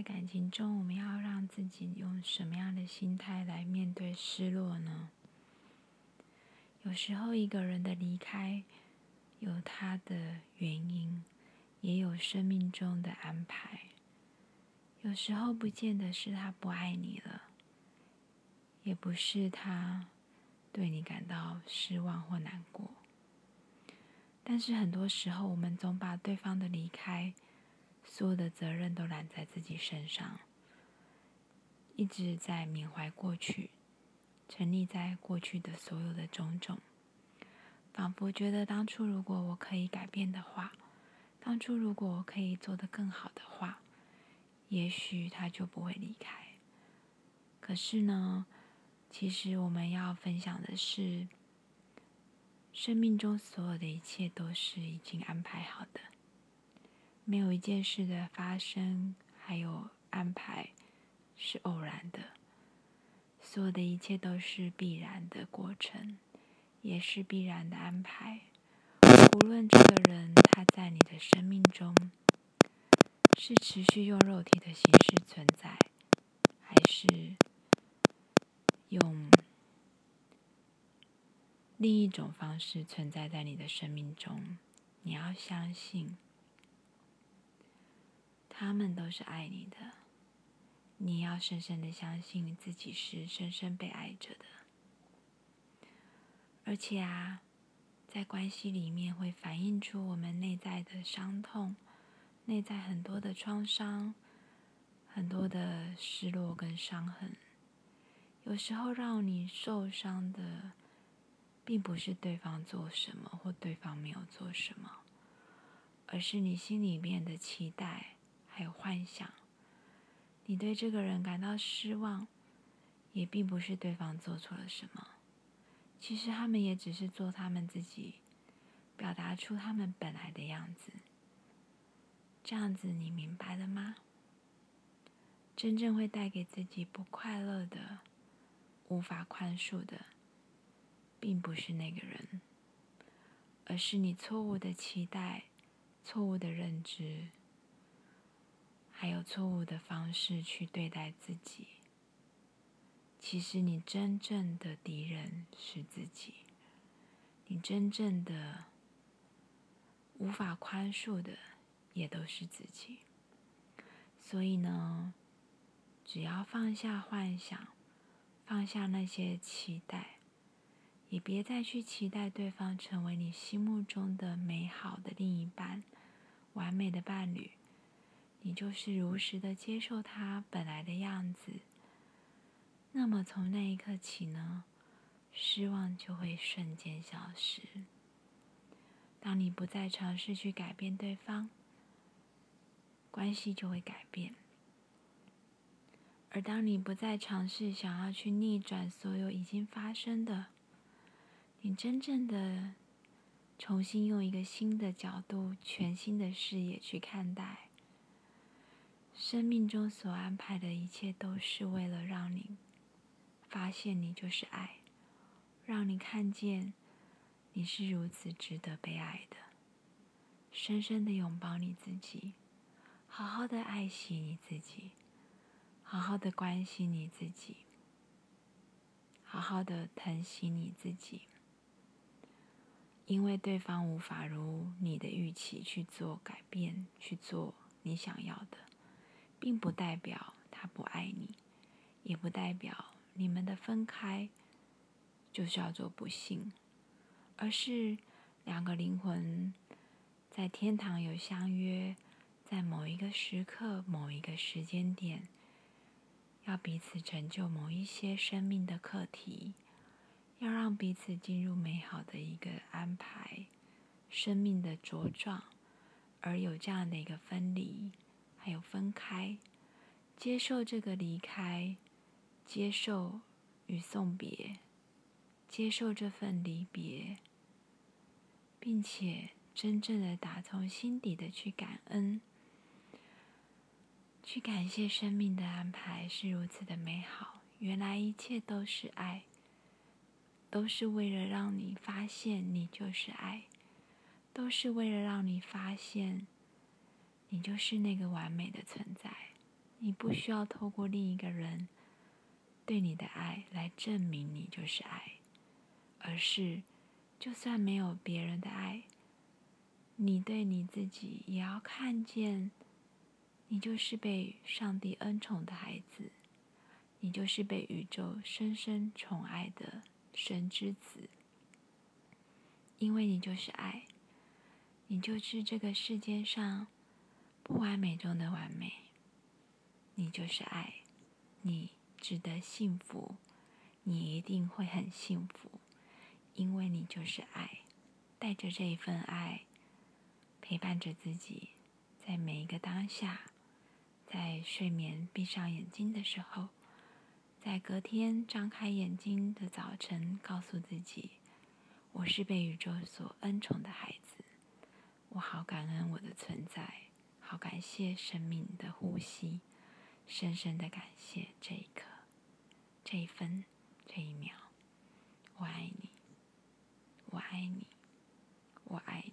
在感情中，我们要让自己用什么样的心态来面对失落呢？有时候，一个人的离开有他的原因，也有生命中的安排。有时候，不见得是他不爱你了，也不是他对你感到失望或难过。但是，很多时候，我们总把对方的离开。所有的责任都揽在自己身上，一直在缅怀过去，沉溺在过去的所有的种种，仿佛觉得当初如果我可以改变的话，当初如果我可以做得更好的话，也许他就不会离开。可是呢，其实我们要分享的是，生命中所有的一切都是已经安排好的。没有一件事的发生，还有安排是偶然的。所有的一切都是必然的过程，也是必然的安排。无论这个人他在你的生命中是持续用肉体的形式存在，还是用另一种方式存在在你的生命中，你要相信。他们都是爱你的，你要深深的相信自己是深深被爱着的。而且啊，在关系里面会反映出我们内在的伤痛，内在很多的创伤，很多的失落跟伤痕。有时候让你受伤的，并不是对方做什么或对方没有做什么，而是你心里面的期待。还有幻想，你对这个人感到失望，也并不是对方做错了什么。其实他们也只是做他们自己，表达出他们本来的样子。这样子，你明白了吗？真正会带给自己不快乐的、无法宽恕的，并不是那个人，而是你错误的期待、错误的认知。错误的方式去对待自己。其实你真正的敌人是自己，你真正的无法宽恕的也都是自己。所以呢，只要放下幻想，放下那些期待，也别再去期待对方成为你心目中的美好的另一半、完美的伴侣。你就是如实的接受他本来的样子，那么从那一刻起呢，失望就会瞬间消失。当你不再尝试去改变对方，关系就会改变；而当你不再尝试想要去逆转所有已经发生的，你真正的重新用一个新的角度、全新的视野去看待。生命中所安排的一切，都是为了让你发现你就是爱，让你看见你是如此值得被爱的。深深的拥抱你自己，好好的爱惜你自己，好好的关心你自己，好好的疼惜你自己。因为对方无法如你的预期去做改变，去做你想要的。并不代表他不爱你，也不代表你们的分开就叫做不幸，而是两个灵魂在天堂有相约，在某一个时刻、某一个时间点，要彼此成就某一些生命的课题，要让彼此进入美好的一个安排，生命的茁壮，而有这样的一个分离。还有分开，接受这个离开，接受与送别，接受这份离别，并且真正的打从心底的去感恩，去感谢生命的安排是如此的美好。原来一切都是爱，都是为了让你发现你就是爱，都是为了让你发现。你就是那个完美的存在，你不需要透过另一个人对你的爱来证明你就是爱，而是就算没有别人的爱，你对你自己也要看见，你就是被上帝恩宠的孩子，你就是被宇宙深深宠爱的神之子，因为你就是爱。你就是这个世界上不完美中的完美，你就是爱，你值得幸福，你一定会很幸福，因为你就是爱，带着这一份爱，陪伴着自己，在每一个当下，在睡眠闭上眼睛的时候，在隔天张开眼睛的早晨，告诉自己，我是被宇宙所恩宠的孩子。我好感恩我的存在，好感谢生命的呼吸，深深的感谢这一刻、这一分、这一秒。我爱你，我爱你，我爱。